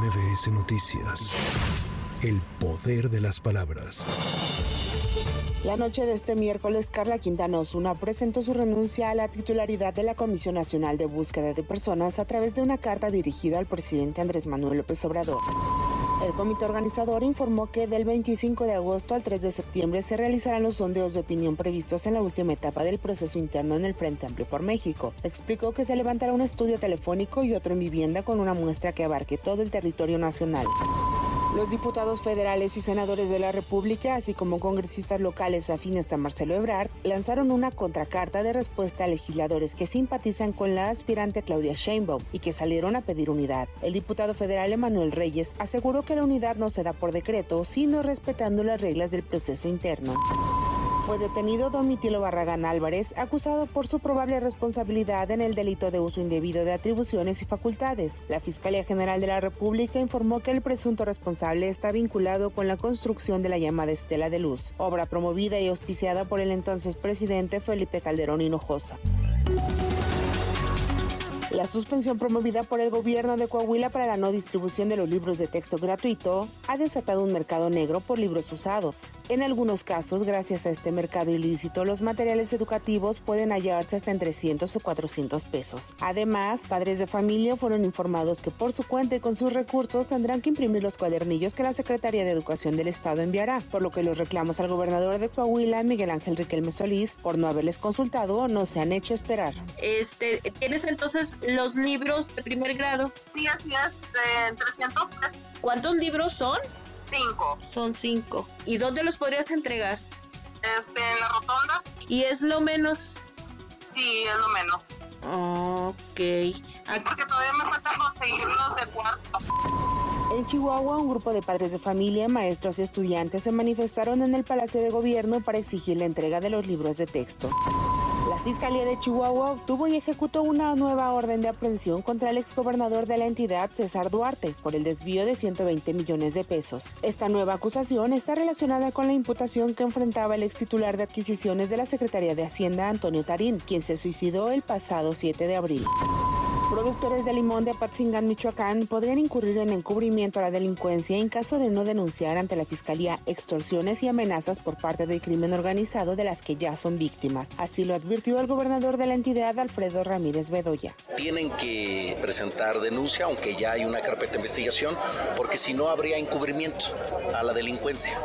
MBS Noticias. El poder de las palabras. La noche de este miércoles, Carla Quintana Osuna presentó su renuncia a la titularidad de la Comisión Nacional de Búsqueda de Personas a través de una carta dirigida al presidente Andrés Manuel López Obrador. El comité organizador informó que del 25 de agosto al 3 de septiembre se realizarán los sondeos de opinión previstos en la última etapa del proceso interno en el Frente Amplio por México. Explicó que se levantará un estudio telefónico y otro en vivienda con una muestra que abarque todo el territorio nacional. Los diputados federales y senadores de la República, así como congresistas locales afines a Marcelo Ebrard, lanzaron una contracarta de respuesta a legisladores que simpatizan con la aspirante Claudia Sheinbaum y que salieron a pedir unidad. El diputado federal Emanuel Reyes aseguró que la unidad no se da por decreto, sino respetando las reglas del proceso interno fue detenido Domitilo Barragán Álvarez, acusado por su probable responsabilidad en el delito de uso indebido de atribuciones y facultades. La Fiscalía General de la República informó que el presunto responsable está vinculado con la construcción de la llamada Estela de Luz, obra promovida y auspiciada por el entonces presidente Felipe Calderón Hinojosa. La suspensión promovida por el gobierno de Coahuila para la no distribución de los libros de texto gratuito ha desatado un mercado negro por libros usados. En algunos casos, gracias a este mercado ilícito, los materiales educativos pueden hallarse hasta en 300 o 400 pesos. Además, padres de familia fueron informados que por su cuenta y con sus recursos tendrán que imprimir los cuadernillos que la Secretaría de Educación del Estado enviará, por lo que los reclamos al gobernador de Coahuila, Miguel Ángel Riquelme Solís, por no haberles consultado, no se han hecho esperar. Este, tienes entonces los libros de primer grado. Sí, así es, de 300 ¿Cuántos libros son? Cinco. Son cinco. ¿Y dónde los podrías entregar? Este, en la rotonda. ¿Y es lo menos? Sí, es lo menos. Ok. porque todavía me faltan conseguir los de cuarto. En Chihuahua, un grupo de padres de familia, maestros y estudiantes se manifestaron en el Palacio de Gobierno para exigir la entrega de los libros de texto. Fiscalía de Chihuahua obtuvo y ejecutó una nueva orden de aprehensión contra el exgobernador de la entidad, César Duarte, por el desvío de 120 millones de pesos. Esta nueva acusación está relacionada con la imputación que enfrentaba el ex titular de adquisiciones de la Secretaría de Hacienda, Antonio Tarín, quien se suicidó el pasado 7 de abril. Productores de limón de Apatzingán, Michoacán, podrían incurrir en encubrimiento a la delincuencia en caso de no denunciar ante la Fiscalía extorsiones y amenazas por parte del crimen organizado de las que ya son víctimas. Así lo advirtió el gobernador de la entidad, Alfredo Ramírez Bedoya. Tienen que presentar denuncia, aunque ya hay una carpeta de investigación, porque si no habría encubrimiento a la delincuencia.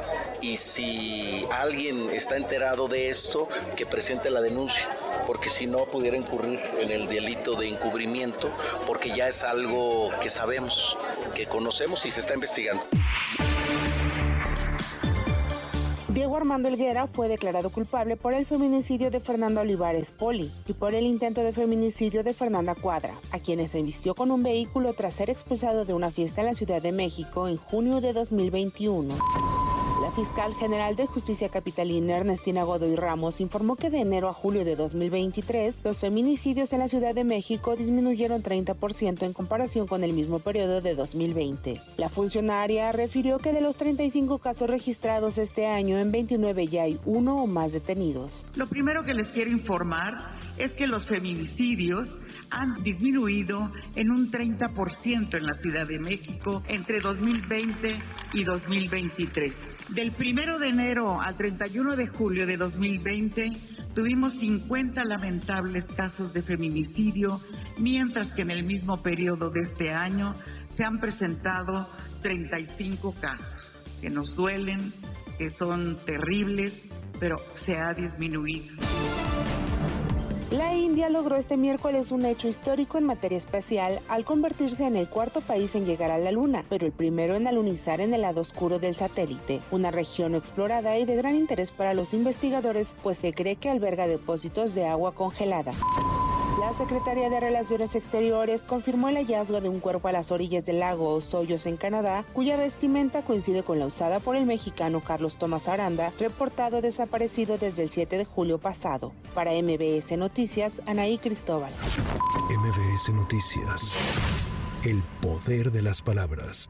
Y si alguien está enterado de esto, que presente la denuncia, porque si no pudiera incurrir en el delito de encubrimiento porque ya es algo que sabemos, que conocemos y se está investigando. Diego Armando Elguera fue declarado culpable por el feminicidio de Fernando Olivares Poli y por el intento de feminicidio de Fernanda Cuadra, a quienes se vistió con un vehículo tras ser expulsado de una fiesta en la Ciudad de México en junio de 2021. La fiscal general de justicia capitalina Ernestina Godoy Ramos informó que de enero a julio de 2023 los feminicidios en la Ciudad de México disminuyeron 30% en comparación con el mismo periodo de 2020. La funcionaria refirió que de los 35 casos registrados este año en 29 ya hay uno o más detenidos. Lo primero que les quiero informar es que los feminicidios han disminuido en un 30% en la Ciudad de México entre 2020 y 2023. Del 1 de enero al 31 de julio de 2020 tuvimos 50 lamentables casos de feminicidio, mientras que en el mismo periodo de este año se han presentado 35 casos que nos duelen, que son terribles, pero se ha disminuido. La India logró este miércoles un hecho histórico en materia espacial al convertirse en el cuarto país en llegar a la Luna, pero el primero en alunizar en el lado oscuro del satélite, una región explorada y de gran interés para los investigadores, pues se cree que alberga depósitos de agua congelada. La Secretaría de Relaciones Exteriores confirmó el hallazgo de un cuerpo a las orillas del lago Osoyos en Canadá, cuya vestimenta coincide con la usada por el mexicano Carlos Tomás Aranda, reportado desaparecido desde el 7 de julio pasado. Para MBS Noticias, Anaí Cristóbal. MBS Noticias. El poder de las palabras.